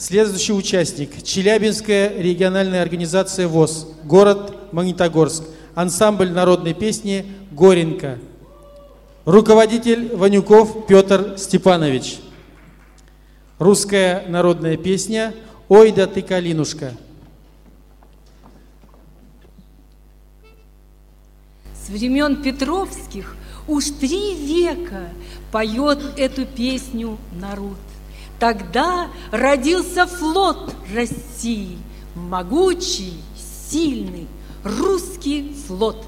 Следующий участник – Челябинская региональная организация ВОЗ, город Магнитогорск, ансамбль народной песни «Горенко». Руководитель Ванюков Петр Степанович. Русская народная песня «Ой да ты, калинушка». С времен Петровских уж три века поет эту песню народ. Тогда родился флот России, могучий, сильный русский флот.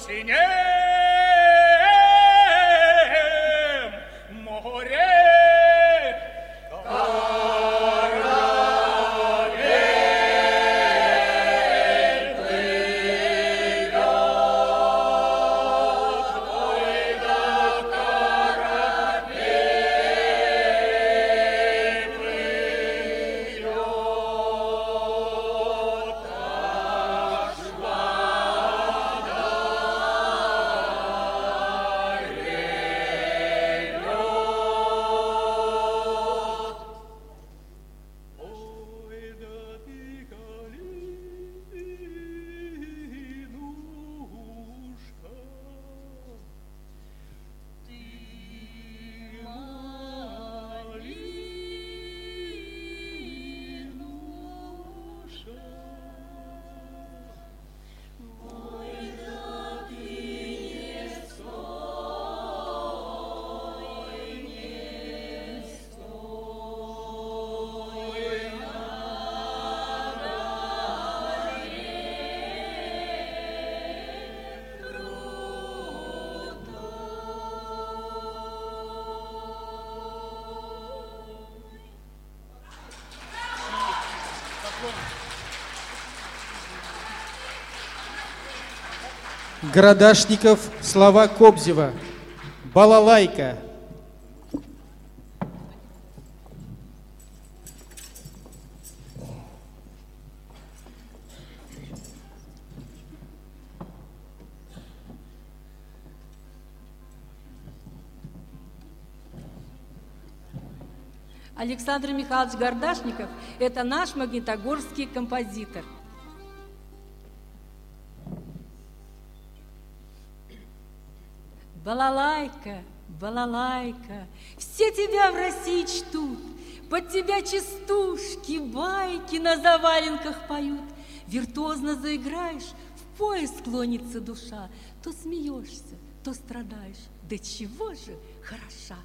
señor. Городашников, слова Кобзева, балалайка. Александр Михайлович Гордашников – это наш магнитогорский композитор – Балалайка, балалайка, все тебя в России чтут, под тебя частушки, байки на заваленках поют. Виртуозно заиграешь, в пояс склонится душа, то смеешься, то страдаешь. Да чего же хороша!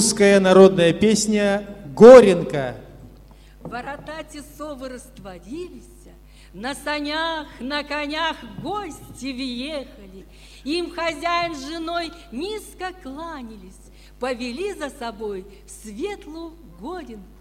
Русская народная песня «Горенка». Ворота тесовы растворились, на санях, на конях гости въехали. Им хозяин с женой низко кланялись, повели за собой в светлую горенку.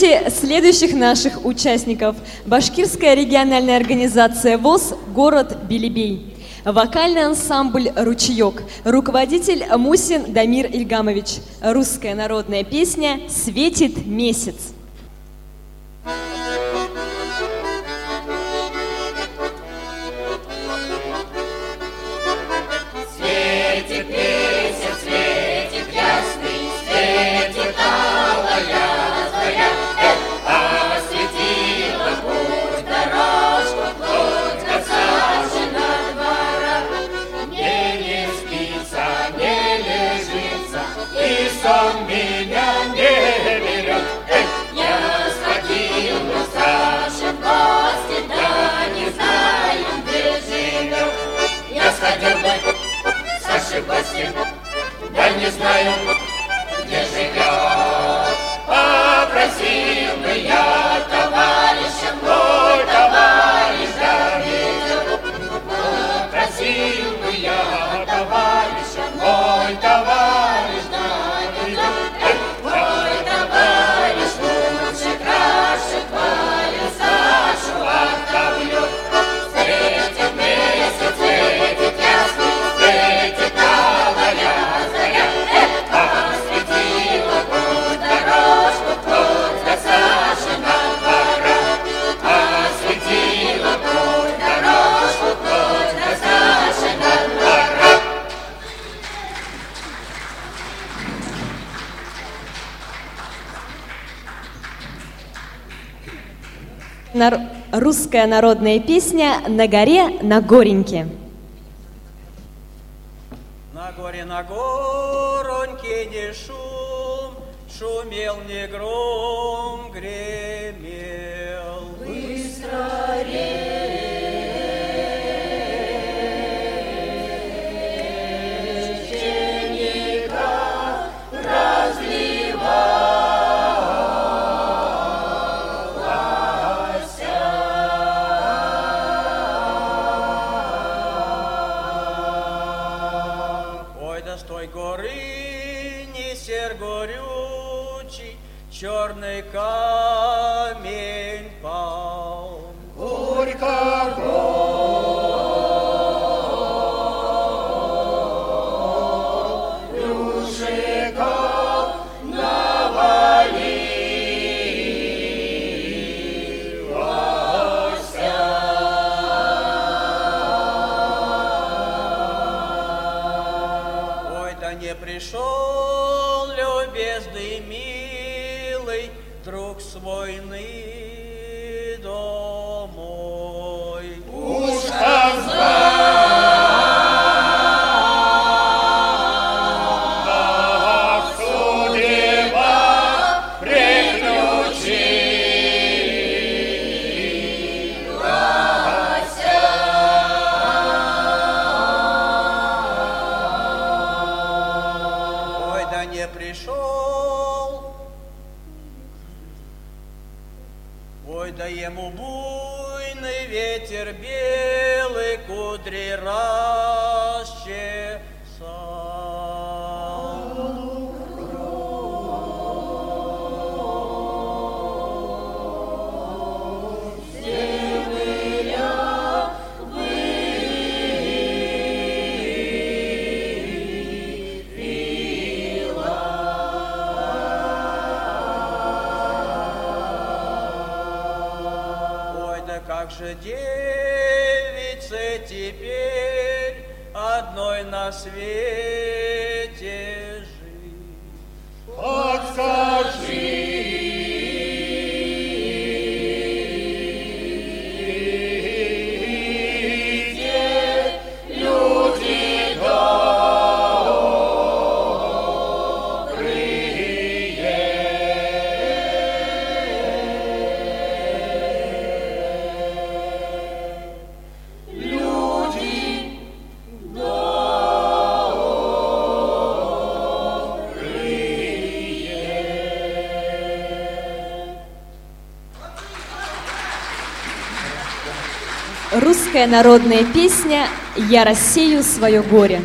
Встречайте следующих наших участников. Башкирская региональная организация ВОЗ «Город Белебей». Вокальный ансамбль «Ручеек». Руководитель Мусин Дамир Ильгамович. Русская народная песня «Светит месяц». Я не знаю, русская народная песня «На горе на гореньке». Русская народная песня «Я рассею свое горе».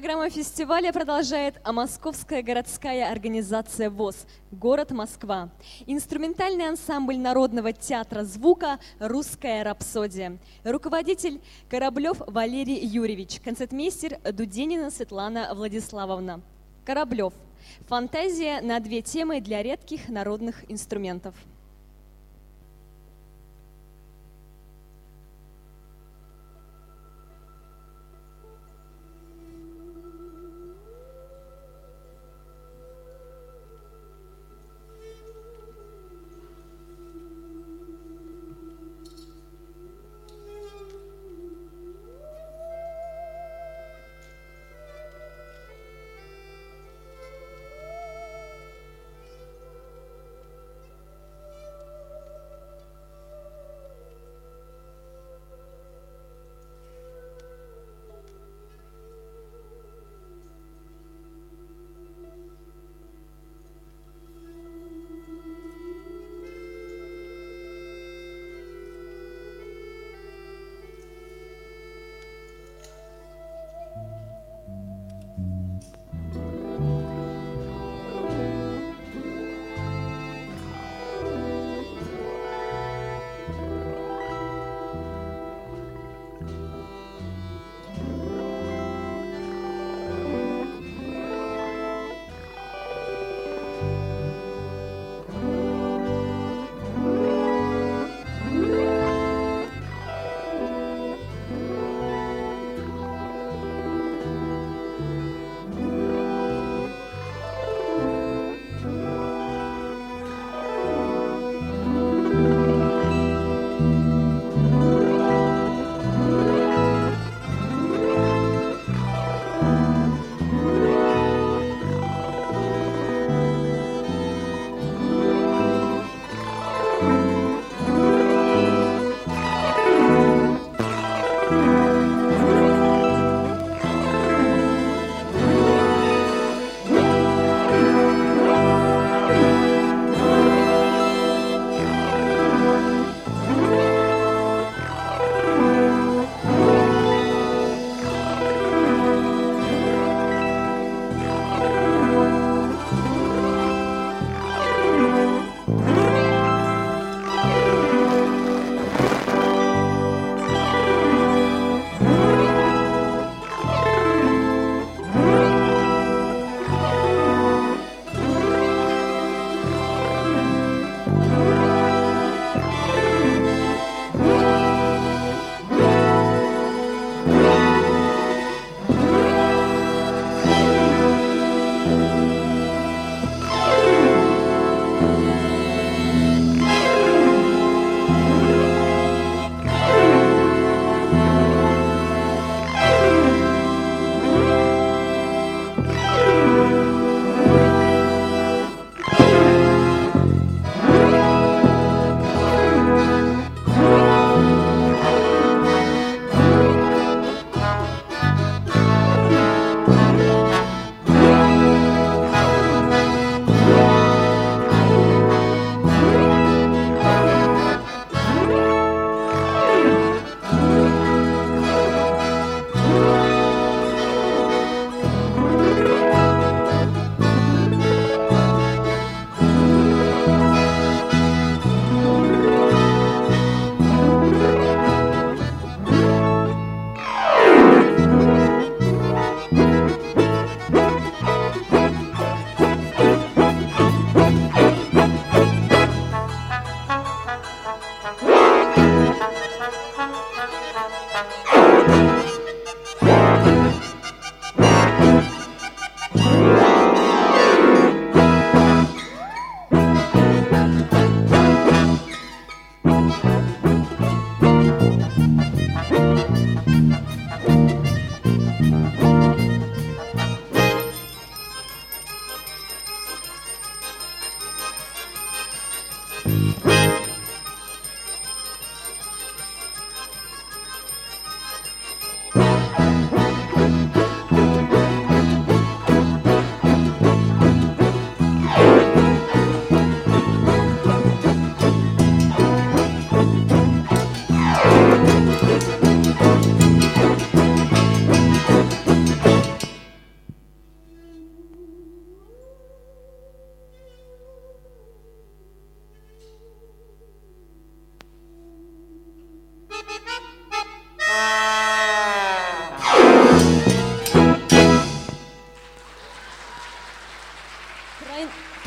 Программа фестиваля продолжает а Московская городская организация ВОЗ «Город Москва». Инструментальный ансамбль Народного театра звука «Русская рапсодия». Руководитель Кораблев Валерий Юрьевич. Концертмейстер Дуденина Светлана Владиславовна. Кораблев. Фантазия на две темы для редких народных инструментов.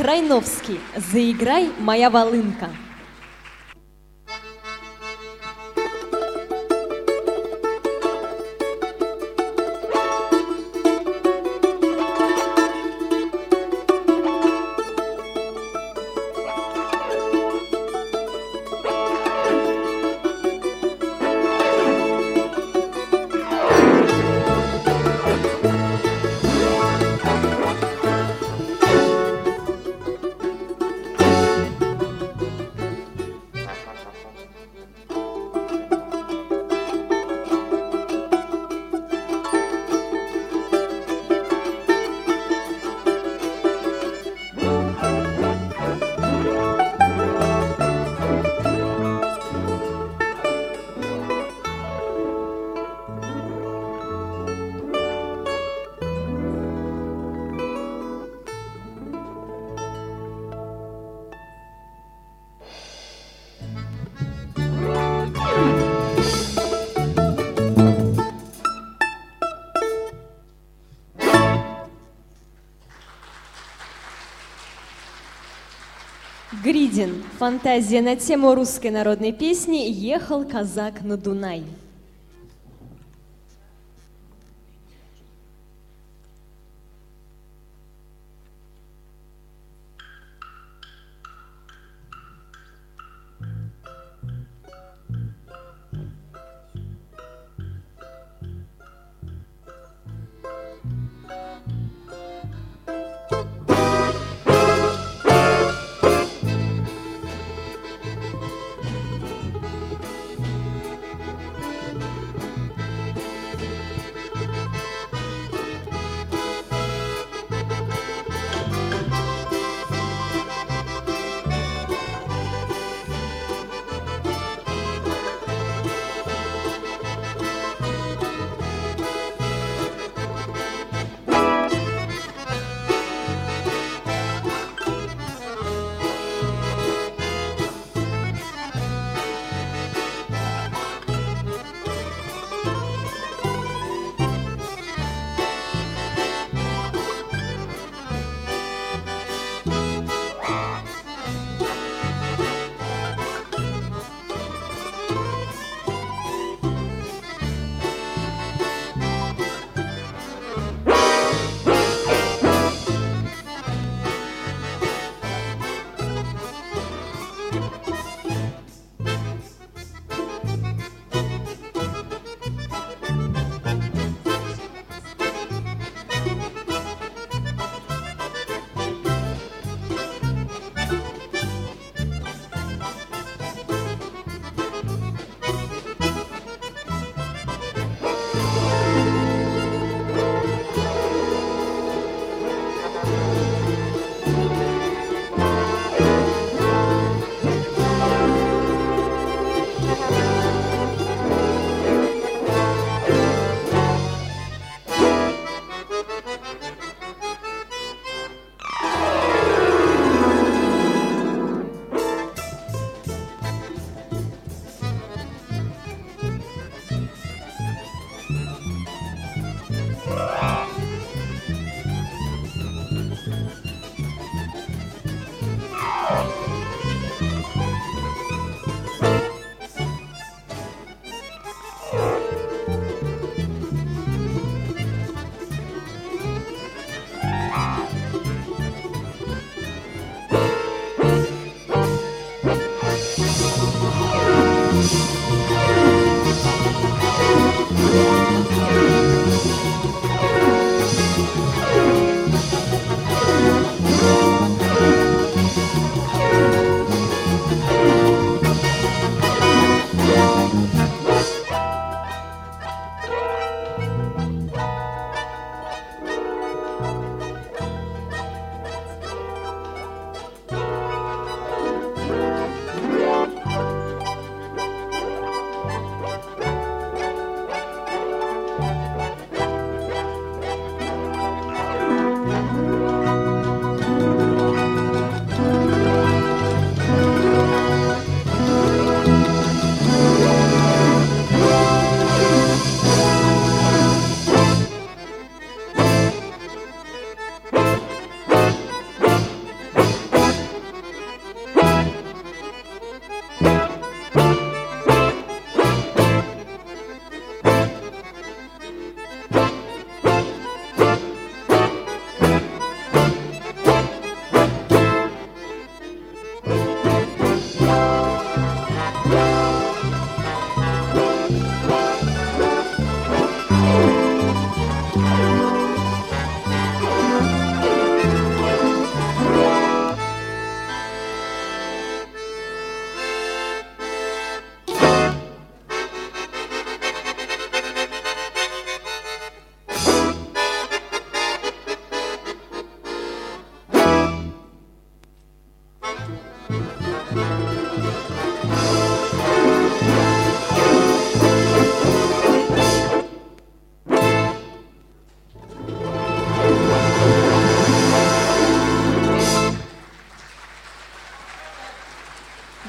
Крайновский, заиграй моя волынка. Фантазия на тему русской народной песни «Ехал казак на Дунай».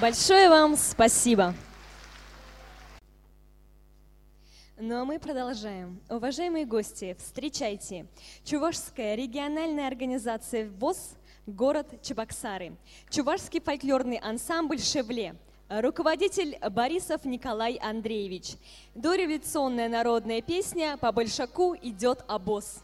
Большое вам спасибо. Ну а мы продолжаем. Уважаемые гости, встречайте. Чувашская региональная организация ВОЗ, город Чебоксары. Чувашский фольклорный ансамбль «Шевле». Руководитель Борисов Николай Андреевич. Дореволюционная народная песня «По большаку идет обоз».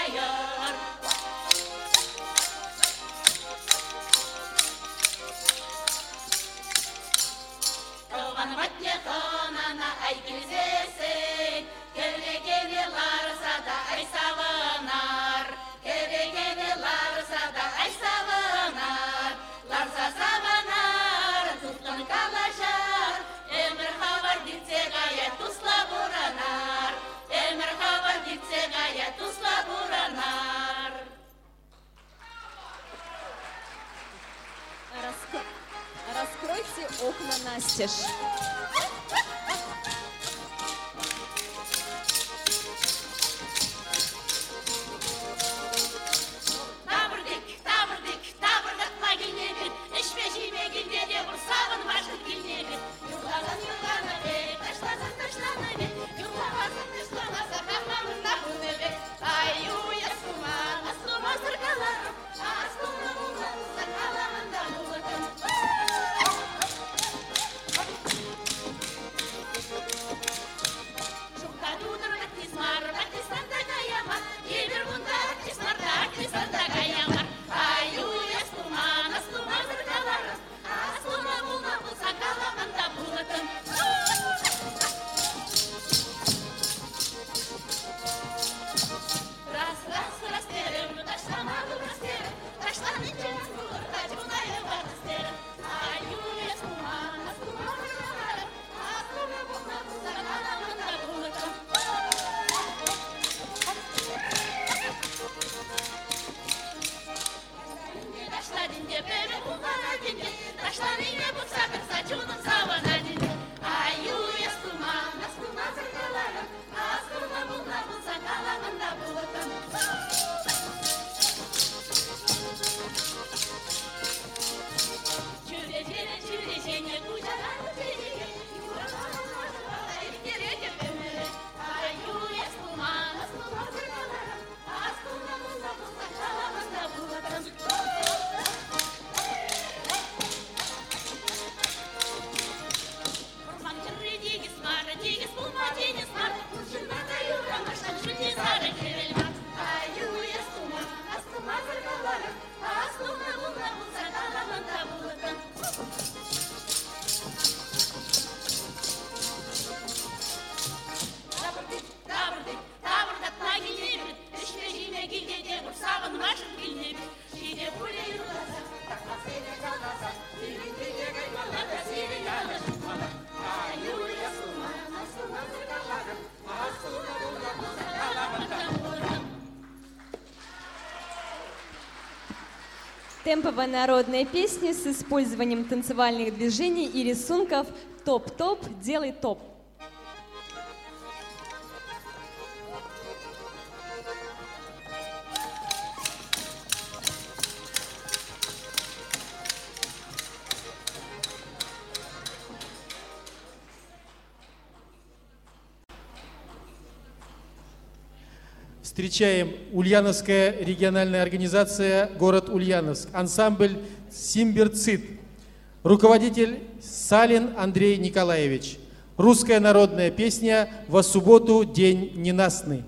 ake so mana aikin sai окна настежь. Темповая народная песня с использованием танцевальных движений и рисунков «Топ-топ, делай топ». встречаем Ульяновская региональная организация «Город Ульяновск», ансамбль «Симберцит», руководитель Салин Андрей Николаевич, русская народная песня. «Во субботу день ненастный».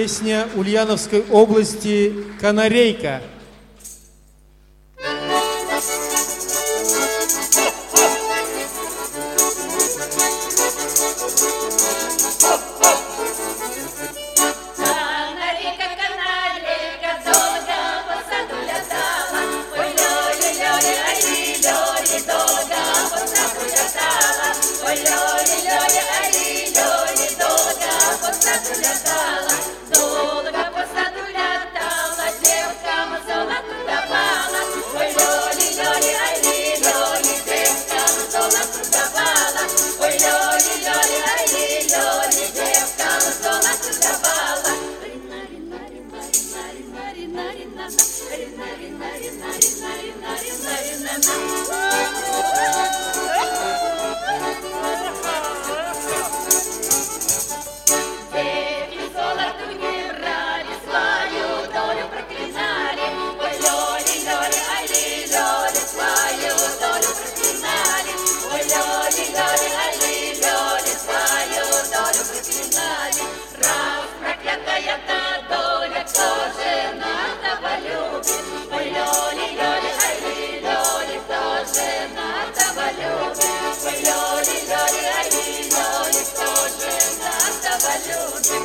Песня Ульяновской области «Канарейка». Ой, Лёля, Thank you. Сладкая та доля, кто надо полюбит? Ой, Лёли, Лёли, ай, надо полюбит? Ой, Лёли, Лёли, ай, надо полюбит?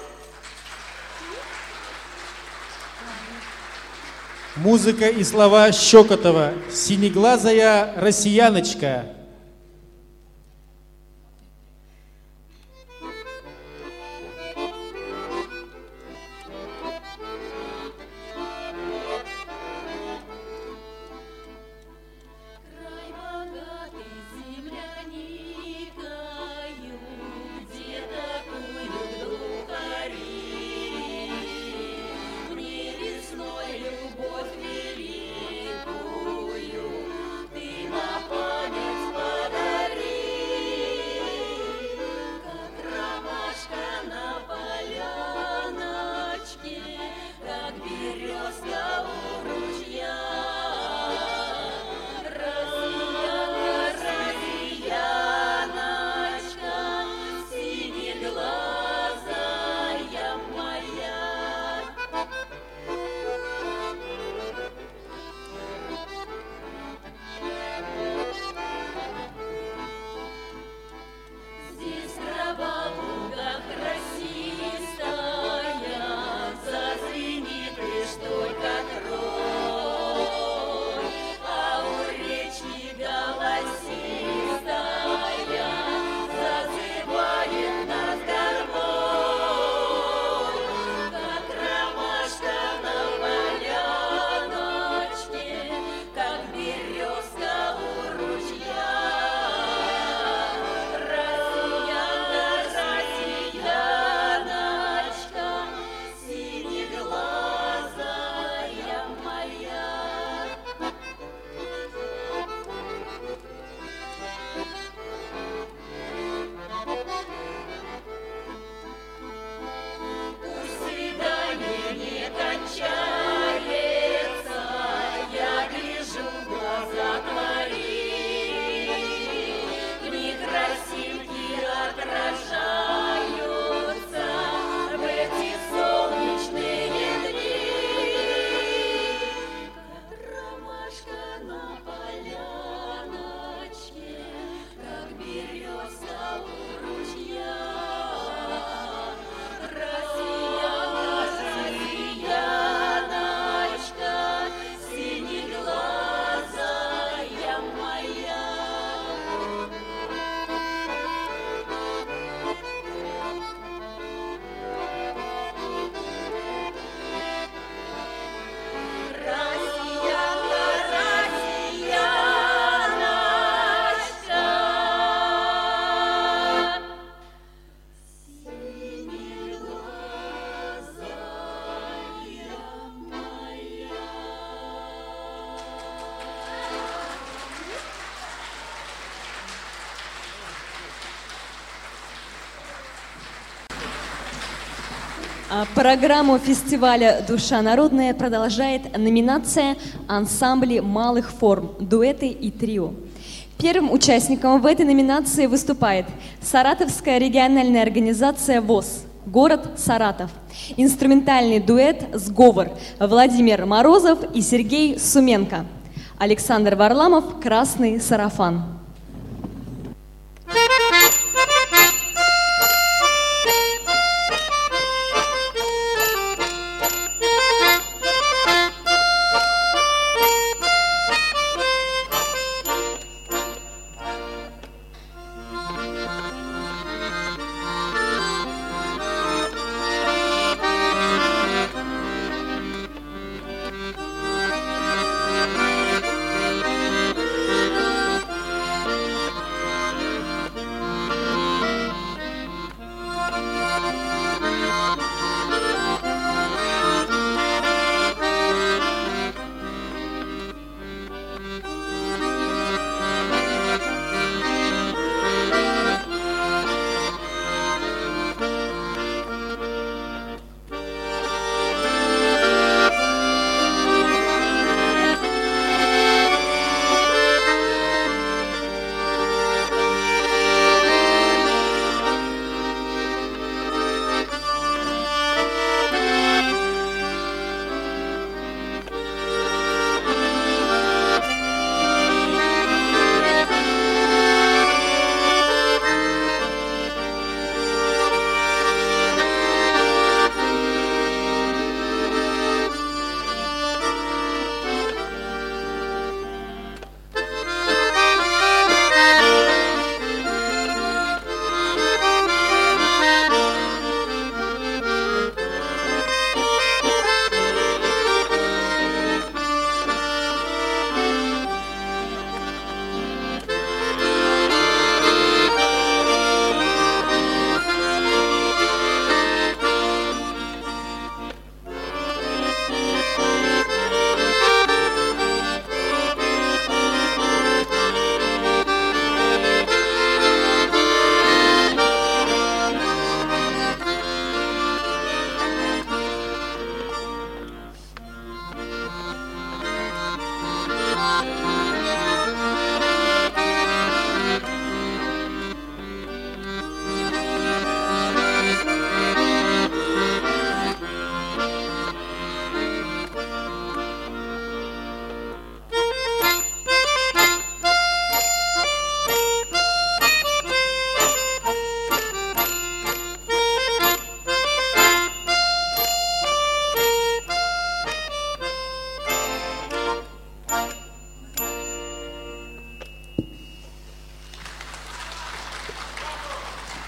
Музыка и слова Щекотова. «Синеглазая россияночка» Программу фестиваля «Душа народная» продолжает номинация «Ансамбли малых форм. Дуэты и трио». Первым участником в этой номинации выступает Саратовская региональная организация ВОЗ, город Саратов. Инструментальный дуэт «Сговор» Владимир Морозов и Сергей Суменко. Александр Варламов «Красный сарафан».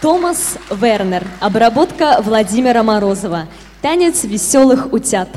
Томас Вернер. Обработка Владимира Морозова. Танец веселых утят.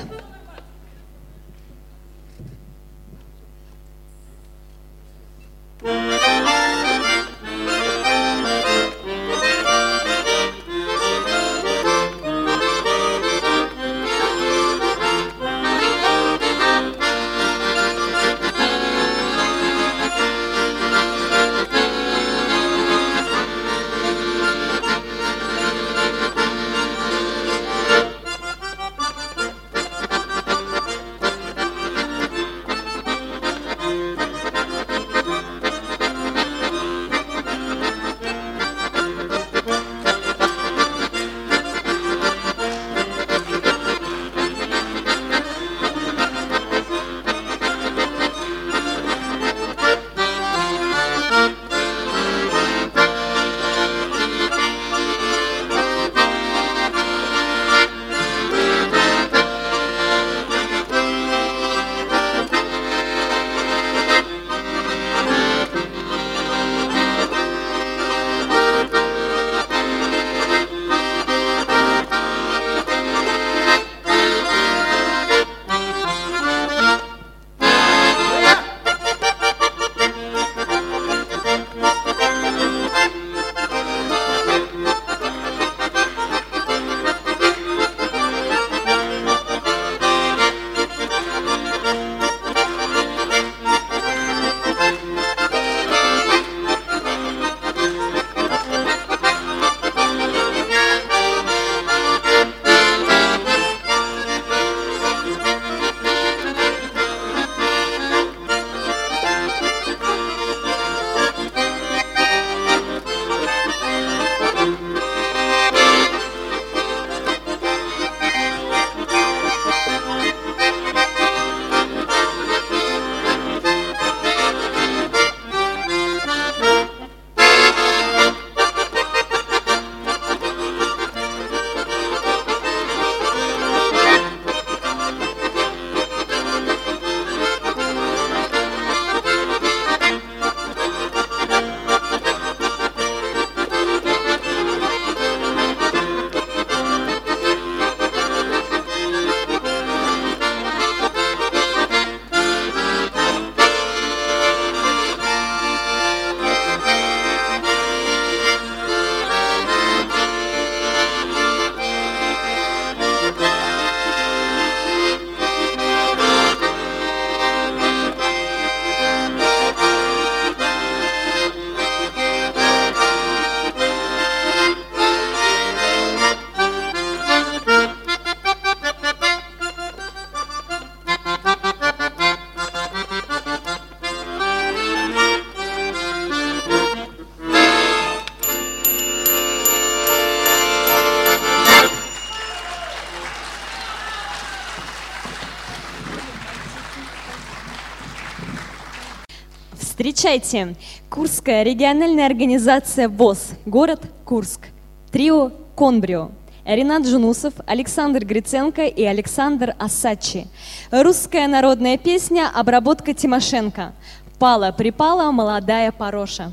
Встречайте, Курская региональная организация ВОЗ, город Курск, трио «Конбрио». Ренат Жунусов, Александр Гриценко и Александр Асачи. Русская народная песня «Обработка Тимошенко». Пала-припала молодая пороша.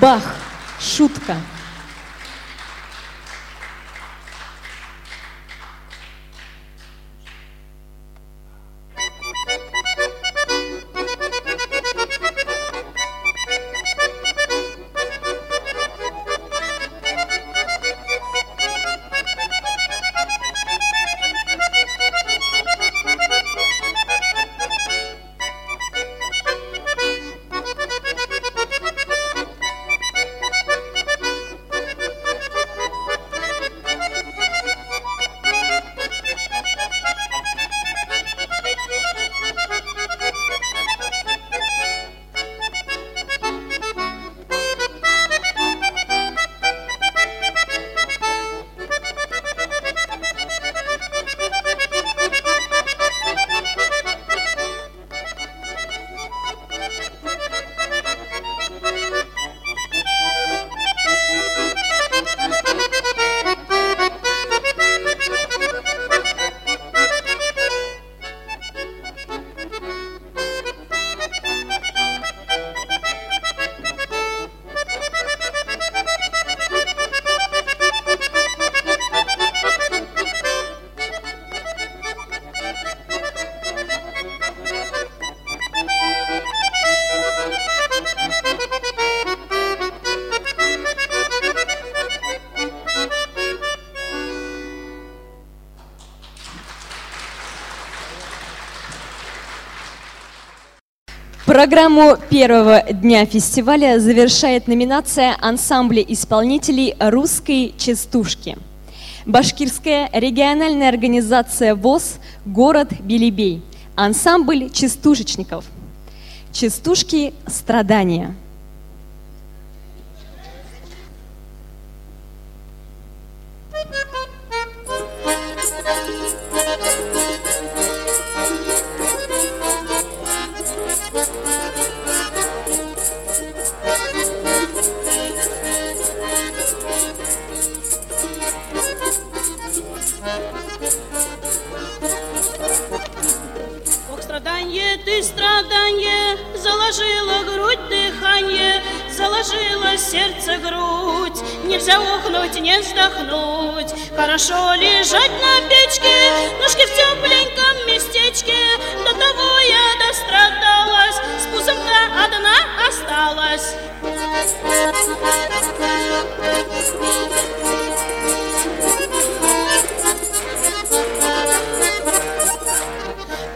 Бах! Шутка. Программу первого дня фестиваля завершает номинация ансамбля исполнителей русской частушки. Башкирская региональная организация ВОЗ «Город Белебей». Ансамбль частушечников. Частушки «Страдания». Ох, страдание ты, страдание, заложила грудь дыхание, заложила сердце грудь. Нельзя ухнуть, не вздохнуть, хорошо лежать на печке, ножки в тепленьком местечке. До того я дострадалась, с пузом-то одна осталась.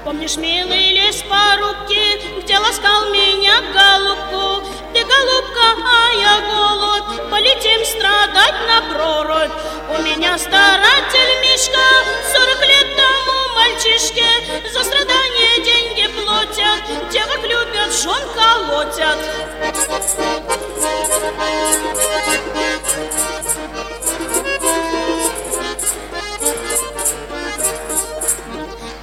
Помнишь, милый лес порубки, где ласкал меня голубку? Ты голубка, а я голубь, полетим страдать на прорубь. У меня старатель Мишка, сорок лет тому мальчишке, за страдания жен колотят.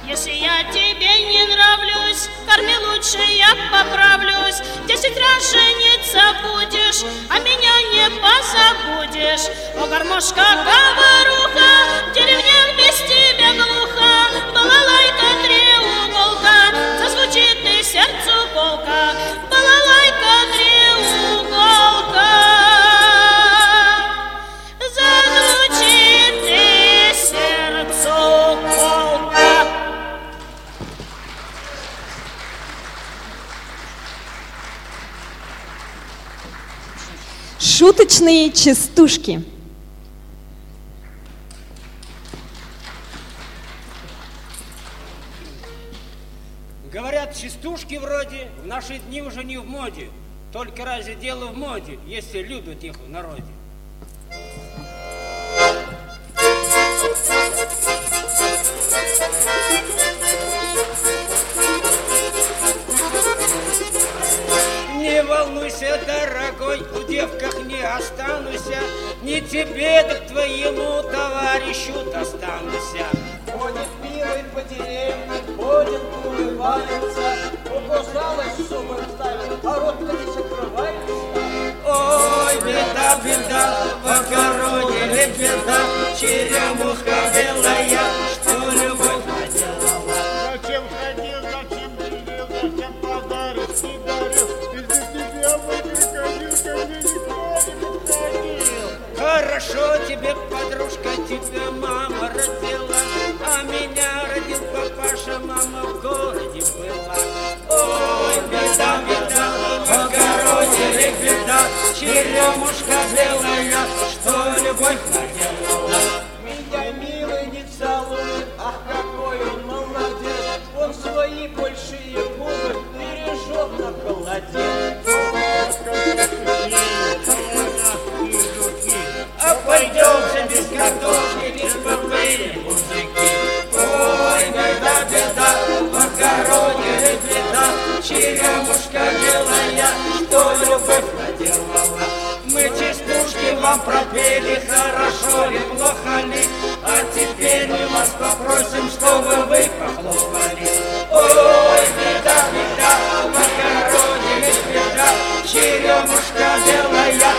Если я тебе не нравлюсь, корми лучше, я поправлюсь. Десять раз жениться будешь, а меня не позабудешь. О, гармошка, говоруха, в деревнях без тебя глухо. Балалайка, треуголка, зазвучит и сердцу колка. Балалайка, треуголка, зазвучит и сердцу колка. Шуточные частушки. Наши дни уже не в моде. Только разве дело в моде, если любят их в народе? Не волнуйся, дорогой, в девках не останусь, не тебе, так твоему товарищу достанусь. Ходит милый по деревне, ходит, улыбается, Угрожалась суммы ставит, а рот не закрывается. Ой, беда, беда, покоронили беда, черемуха белая, что любовь наделала. Зачем ходил, зачем делил, зачем подарок не дарил? Из-за тебя мой приходил, ко мне никто не подходил. Хорошо тебе, подружка, тебя мама родила, а меня родил папаша, мама в городе была. Покоронили беда, черемушка белая, что любовь наделала. Меня милый не целует, ах, какой он молодец. Он свои большие губы бережет на холоде. Любовь наделала. Мы частушки вам пропели, хорошо ли, плохо ли, а теперь мы вас попросим, чтобы вы похлопали. Ой, беда, беда, покоронили беда, черемушка белая,